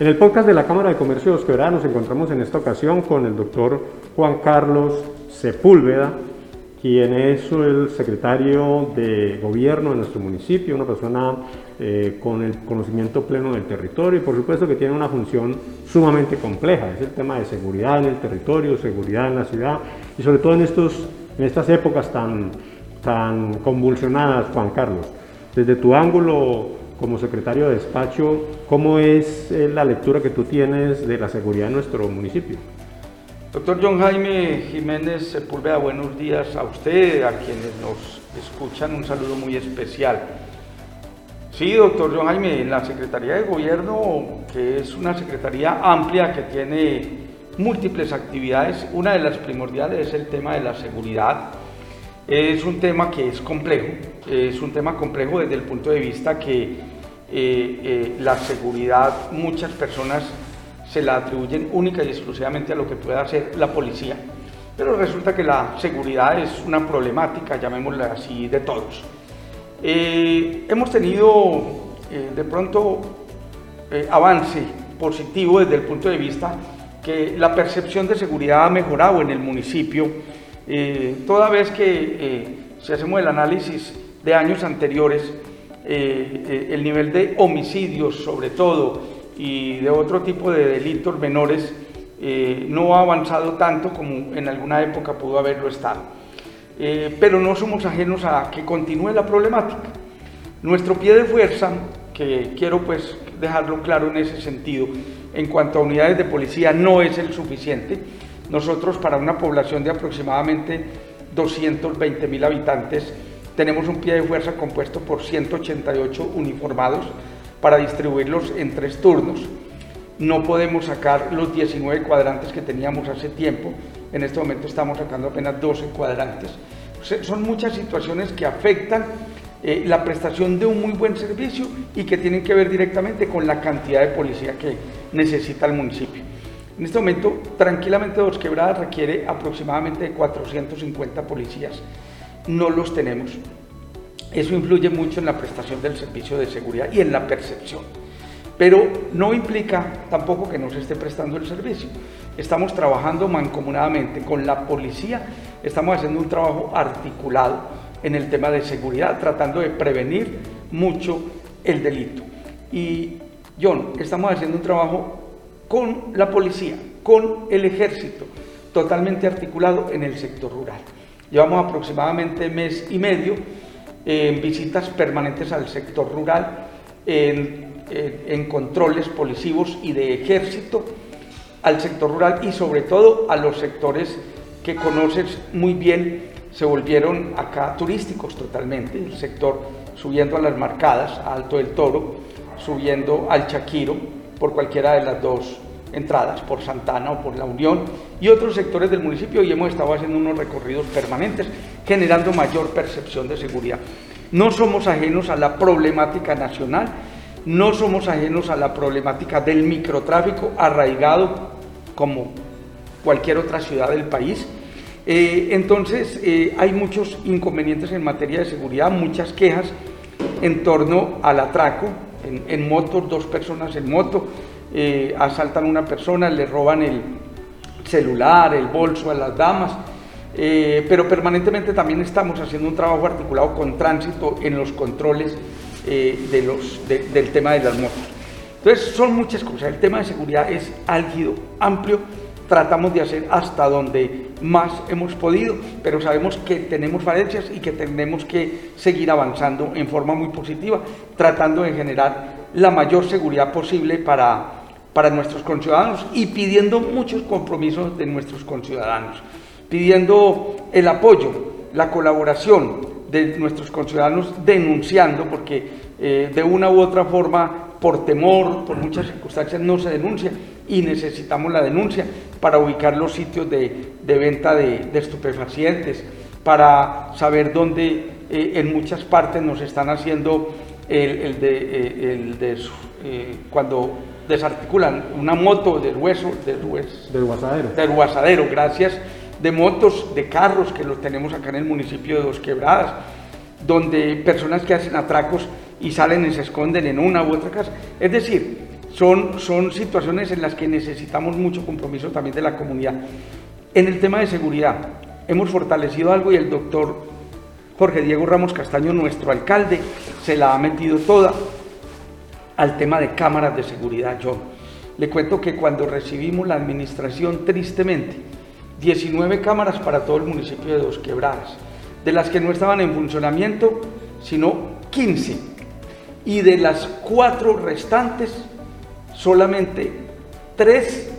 En el podcast de la Cámara de Comercio de Dos Quebradas nos encontramos en esta ocasión con el doctor Juan Carlos Sepúlveda, quien es el secretario de gobierno de nuestro municipio, una persona eh, con el conocimiento pleno del territorio y por supuesto que tiene una función sumamente compleja, es el tema de seguridad en el territorio, seguridad en la ciudad y sobre todo en, estos, en estas épocas tan, tan convulsionadas, Juan Carlos. Desde tu ángulo como secretario de despacho, ¿cómo es eh, la lectura que tú tienes de la seguridad en nuestro municipio? Doctor John Jaime Jiménez Sepúlveda, buenos días a usted, a quienes nos escuchan, un saludo muy especial. Sí, doctor John Jaime, en la Secretaría de Gobierno, que es una secretaría amplia que tiene múltiples actividades, una de las primordiales es el tema de la seguridad. Es un tema que es complejo, es un tema complejo desde el punto de vista que eh, eh, la seguridad muchas personas se la atribuyen única y exclusivamente a lo que pueda hacer la policía. Pero resulta que la seguridad es una problemática, llamémosla así, de todos. Eh, hemos tenido de pronto avance positivo desde el punto de vista que la percepción de seguridad ha mejorado en el municipio, toda vez que si hacemos el análisis de años anteriores, eh, eh, el nivel de homicidios sobre todo y de otro tipo de delitos menores eh, no ha avanzado tanto como en alguna época pudo haberlo estado. pero no somos ajenos a que continúe la problemática. Nuestro pie de fuerza, que quiero pues dejarlo claro en ese sentido, en cuanto a unidades de policía no es el suficiente. Nosotros para una población de aproximadamente 220 mil habitantes tenemos un pie de fuerza compuesto por 188 uniformados para distribuirlos en tres turnos. No podemos sacar los 19 cuadrantes que teníamos hace tiempo. En este momento estamos sacando apenas 12 cuadrantes. Son muchas situaciones que afectan eh, la prestación de un muy buen servicio y que tienen que ver directamente con la cantidad de policía que necesita el municipio. En este momento, tranquilamente Dos Quebradas requiere aproximadamente 450 policías no los tenemos. Eso influye mucho en la prestación del servicio de seguridad y en la percepción. Pero no implica tampoco que no se esté prestando el servicio. Estamos trabajando mancomunadamente con la policía, estamos haciendo un trabajo articulado en el tema de seguridad, tratando de prevenir mucho el delito. Y John, estamos haciendo un trabajo con la policía, con el ejército, totalmente articulado en el sector rural. Llevamos aproximadamente mes y medio en visitas permanentes al sector rural, en, controles policivos y de ejército al sector rural y sobre todo a los sectores que conoces muy bien, se volvieron acá turísticos totalmente, el sector subiendo a las marcadas, a Alto del Toro, subiendo al Chaquiro, por cualquiera de las dos entradas por Santana o por La Unión y otros sectores del municipio y hemos estado haciendo unos recorridos permanentes generando mayor percepción de seguridad. No somos ajenos a la problemática nacional, no somos ajenos a la problemática del microtráfico arraigado como cualquier otra ciudad del país. Eh, entonces eh, hay muchos inconvenientes en materia de seguridad, muchas quejas en torno al atraco en, en motos, dos personas en moto, eh, asaltan a una persona, le roban el celular, el bolso a las damas, eh, pero permanentemente también estamos haciendo un trabajo articulado con tránsito en los controles eh, de los, del tema de las motos. Entonces son muchas cosas, el tema de seguridad es álgido, amplio, tratamos de hacer hasta donde más hemos podido, pero sabemos que tenemos falencias y que tenemos que seguir avanzando en forma muy positiva, tratando de generar la mayor seguridad posible para, para nuestros conciudadanos y pidiendo muchos compromisos de nuestros conciudadanos, pidiendo el apoyo, la colaboración de nuestros conciudadanos, denunciando, porque eh, de una u otra forma, por temor, por muchas circunstancias, no se denuncia y necesitamos la denuncia para ubicar los sitios de, venta de, estupefacientes, para saber dónde eh, en muchas partes nos están haciendo el, de, eh, el de cuando desarticulan una moto del hueso, del hueso, del guasadero. Del guasadero, gracias, de motos, de carros que los tenemos acá en el municipio de Dos Quebradas, donde personas que hacen atracos y salen y se esconden en una u otra casa. Es decir, son, son situaciones en las que necesitamos mucho compromiso también de la comunidad. En el tema de seguridad, hemos fortalecido algo y el doctor Jorge Diego Ramos Castaño, nuestro alcalde, se la ha metido toda al tema de cámaras de seguridad. Yo le cuento que cuando recibimos la administración, tristemente, 19 cámaras para todo el municipio de Dos Quebradas, de las que no estaban en funcionamiento, sino 15. Y de las cuatro restantes, solamente tres,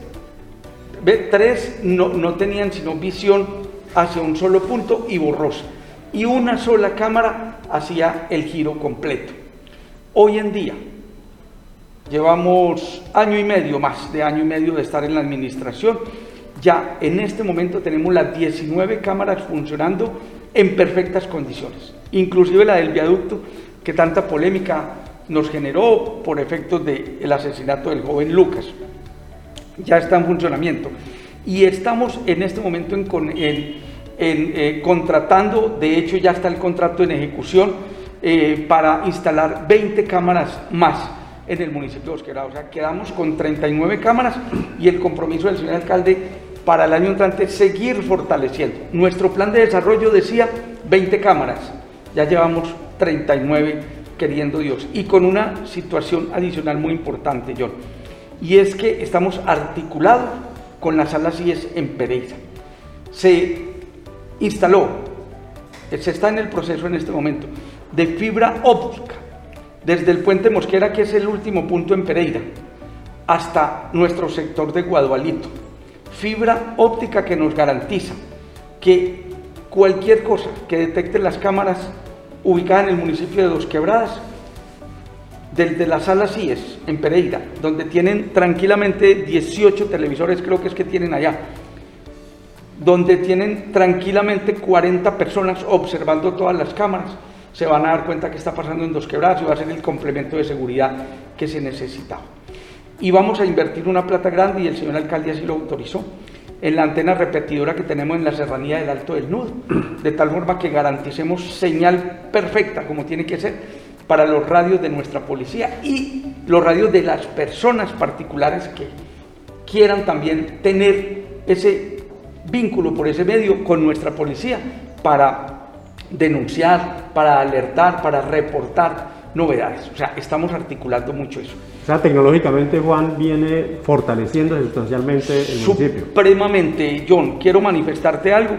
tres no, no tenían sino visión hacia un solo punto y borrosa. Y una sola cámara hacía el giro completo. Hoy en día, llevamos año y medio más de año y medio de estar en la administración. Ya en este momento tenemos las 19 cámaras funcionando en perfectas condiciones, inclusive la del viaducto que tanta polémica nos generó por efectos del asesinato del joven Lucas. Ya está en funcionamiento. Y estamos en este momento en, eh, contratando, de hecho ya está el contrato en ejecución eh, para instalar 20 cámaras más en el municipio de Osquera. O sea, quedamos con 39 cámaras y el compromiso del señor alcalde para el año entrante seguir fortaleciendo. Nuestro plan de desarrollo decía 20 cámaras, ya llevamos 39 queriendo Dios. Y con una situación adicional muy importante, John, y es que estamos articulados con las salas IES en Pereira. Se instaló, se está en el proceso en este momento, de fibra óptica, desde el puente Mosquera, que es el último punto en Pereira, hasta nuestro sector de Guadualito. Fibra óptica que nos garantiza que cualquier cosa que detecten las cámaras ubicada en el municipio de Dos Quebradas, desde la sala CIES en Pereira, donde tienen tranquilamente 18 televisores, creo que es que tienen allá, donde tienen tranquilamente 40 personas observando todas las cámaras, se van a dar cuenta que está pasando en Dos Quebradas y va a ser el complemento de seguridad que se necesitaba. Y vamos a invertir una plata grande y el señor alcalde así lo autorizó en la antena repetidora que tenemos en la serranía del Alto del Nudo, de tal forma que garanticemos señal perfecta como tiene que ser para los radios de nuestra policía y los radios de las personas particulares que quieran también tener ese vínculo por ese medio con nuestra policía para denunciar, para alertar, para reportar novedades. O sea, estamos articulando mucho eso. O sea, tecnológicamente Juan viene fortaleciendo sustancialmente el municipio. Supremamente, John, quiero manifestarte algo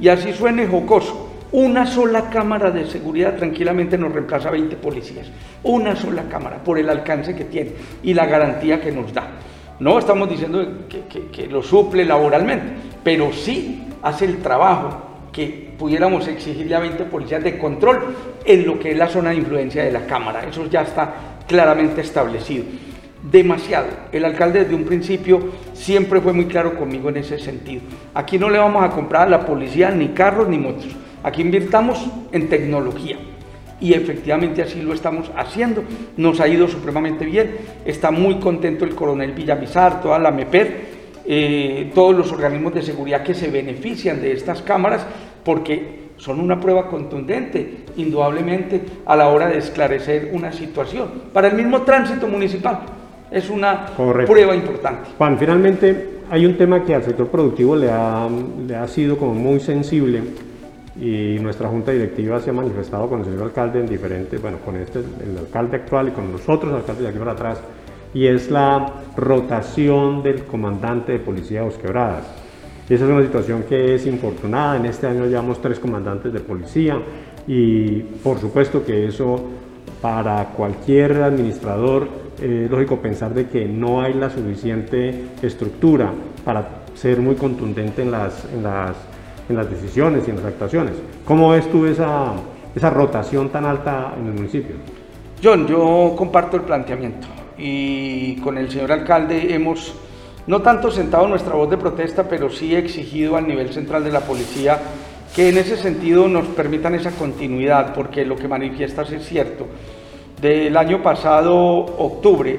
y así suene jocoso. Una sola cámara de seguridad tranquilamente nos reemplaza a 20 policías. Una sola cámara por el alcance que tiene y la garantía que nos da. No estamos diciendo que, que lo suple laboralmente, pero sí hace el trabajo que pudiéramos exigirle a 20 policías de control en lo que es la zona de influencia de la Cámara. Eso ya está claramente establecido. Demasiado. El alcalde desde un principio siempre fue muy claro conmigo en ese sentido. Aquí no le vamos a comprar a la policía ni carros ni motos. Aquí invirtamos en tecnología. Y efectivamente así lo estamos haciendo. Nos ha ido supremamente bien. Está muy contento el coronel Villamizar, toda la MEPER, eh, todos los organismos de seguridad que se benefician de estas cámaras porque son una prueba contundente, indudablemente, a la hora de esclarecer una situación. Para el mismo tránsito municipal es una prueba importante. Juan, finalmente hay un tema que al sector productivo le ha, le ha sido como muy sensible y nuestra junta directiva se ha manifestado con el señor alcalde en diferentes, bueno, con este, el alcalde actual y con los otros alcaldes de aquí para atrás, y es la rotación del comandante de policía de Quebradas. Esa es una situación que es infortunada. En este año llevamos tres comandantes de policía y por supuesto que eso para cualquier administrador es lógico pensar de que no hay la suficiente estructura para ser muy contundente en las, en las, en las decisiones y en las actuaciones. ¿Cómo ves tú esa, esa rotación tan alta en el municipio? John, yo comparto el planteamiento y con el señor alcalde hemos no tanto sentado nuestra voz de protesta, pero sí exigido al nivel central de la policía que en ese sentido nos permitan esa continuidad, porque lo que manifiestas es cierto. Del año pasado, octubre,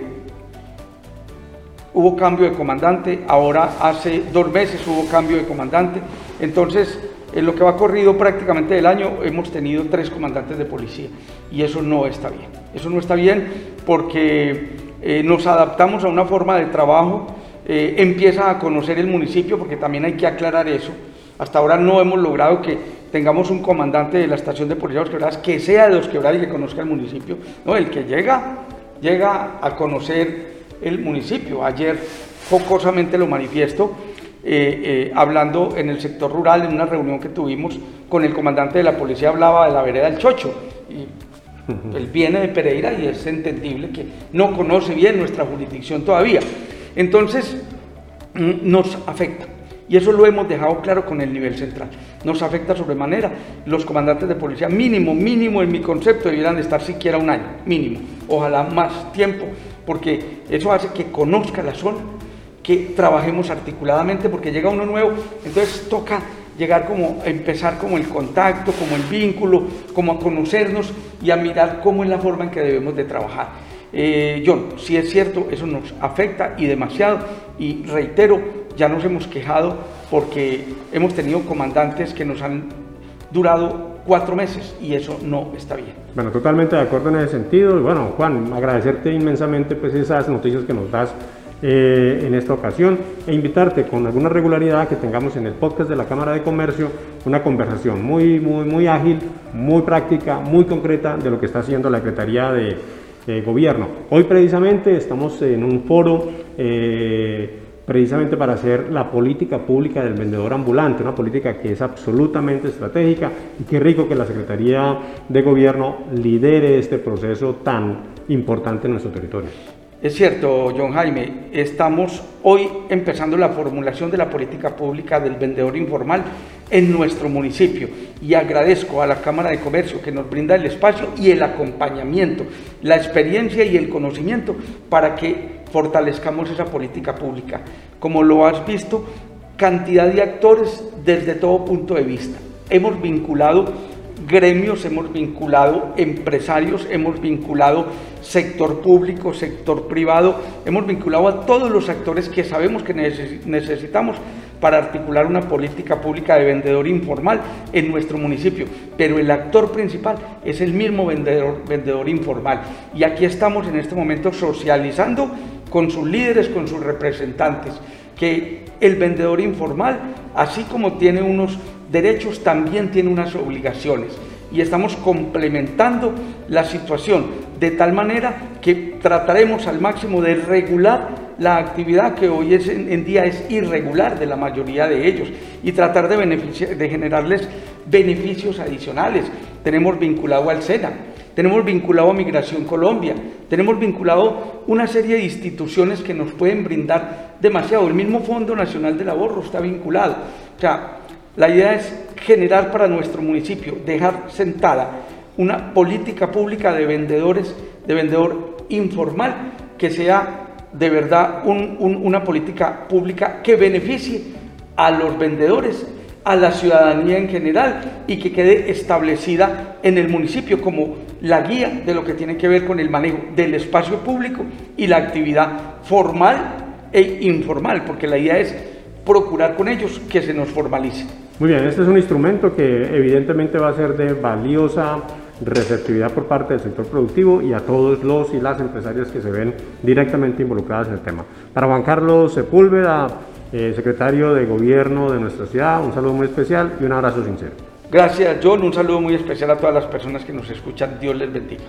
hubo cambio de comandante, ahora hace dos meses hubo cambio de comandante, entonces en lo que va corrido prácticamente del año hemos tenido tres comandantes de policía y eso no está bien. Eso no está bien porque eh, nos adaptamos a una forma de trabajo, eh, empieza a conocer el municipio, porque también hay que aclarar eso. Hasta ahora no hemos logrado que tengamos un comandante de la estación de policía de Los Quebradas que sea de Los Quebradas y que conozca el municipio. No, el que llega, llega a conocer el municipio. Ayer focosamente lo manifiesto, eh, hablando en el sector rural, en una reunión que tuvimos con el comandante de la policía, hablaba de la vereda del Chocho. Y él viene de Pereira y es entendible que no conoce bien nuestra jurisdicción todavía. Entonces, mm, nos afecta. Y eso lo hemos dejado claro con el nivel central. Nos afecta sobremanera. Los comandantes de policía, mínimo, mínimo en mi concepto, debieran estar siquiera un año, mínimo. Ojalá más tiempo, porque eso hace que conozca la zona, que trabajemos articuladamente, porque llega uno nuevo, entonces toca llegar como, empezar como el contacto, como el vínculo, como a conocernos y a mirar cómo es la forma en que debemos de trabajar. Eh, John, si es cierto, eso nos afecta y demasiado y reitero, ya nos hemos quejado porque hemos tenido comandantes que nos han durado cuatro meses y eso no está bien. Bueno, totalmente de acuerdo en ese sentido. Bueno, Juan, agradecerte inmensamente pues esas noticias que nos das eh, en esta ocasión e invitarte con alguna regularidad que tengamos en el podcast de la Cámara de Comercio una conversación muy, muy, muy ágil, muy práctica, muy concreta de lo que está haciendo la Secretaría de, Gobierno. Hoy precisamente estamos en un foro eh, precisamente para hacer la política pública del vendedor ambulante, una política que es absolutamente estratégica y qué rico que la Secretaría de Gobierno lidere este proceso tan importante en nuestro territorio. Es cierto, John Jaime, estamos hoy empezando la formulación de la política pública del vendedor informal en nuestro municipio y agradezco a la Cámara de Comercio que nos brinda el espacio y el acompañamiento, la experiencia y el conocimiento para que fortalezcamos esa política pública. Como lo has visto, cantidad de actores desde todo punto de vista. Hemos vinculado gremios, hemos vinculado empresarios, hemos vinculado sector público, sector privado, hemos vinculado a todos los actores que sabemos que necesitamos para articular una política pública de vendedor informal en nuestro municipio. Pero el actor principal es el mismo vendedor, vendedor informal. Y aquí estamos en este momento socializando con sus líderes, con sus representantes, que el vendedor informal, así como tiene unos derechos, también tiene unas obligaciones. Y estamos complementando la situación de tal manera que trataremos al máximo de regular la actividad que hoy es, en, día es irregular de la mayoría de ellos y tratar de, generarles beneficios adicionales. Tenemos vinculado al SENA, tenemos vinculado a Migración Colombia, tenemos vinculado una serie de instituciones que nos pueden brindar demasiado. El mismo Fondo Nacional del Ahorro está vinculado. O sea, la idea es generar para nuestro municipio, dejar sentada una política pública de vendedores, de vendedor informal, que sea de verdad una política pública que beneficie a los vendedores, a la ciudadanía en general y que quede establecida en el municipio como la guía de lo que tiene que ver con el manejo del espacio público y la actividad formal e informal, porque la idea es procurar con ellos que se nos formalice. Muy bien, este es un instrumento que evidentemente va a ser de valiosa receptividad por parte del sector productivo y a todos los y las empresarias que se ven directamente involucradas en el tema. Para Juan Carlos Sepúlveda, eh, secretario de Gobierno de nuestra ciudad, un saludo muy especial y un abrazo sincero. Gracias, John. Un saludo muy especial a todas las personas que nos escuchan. Dios les bendiga.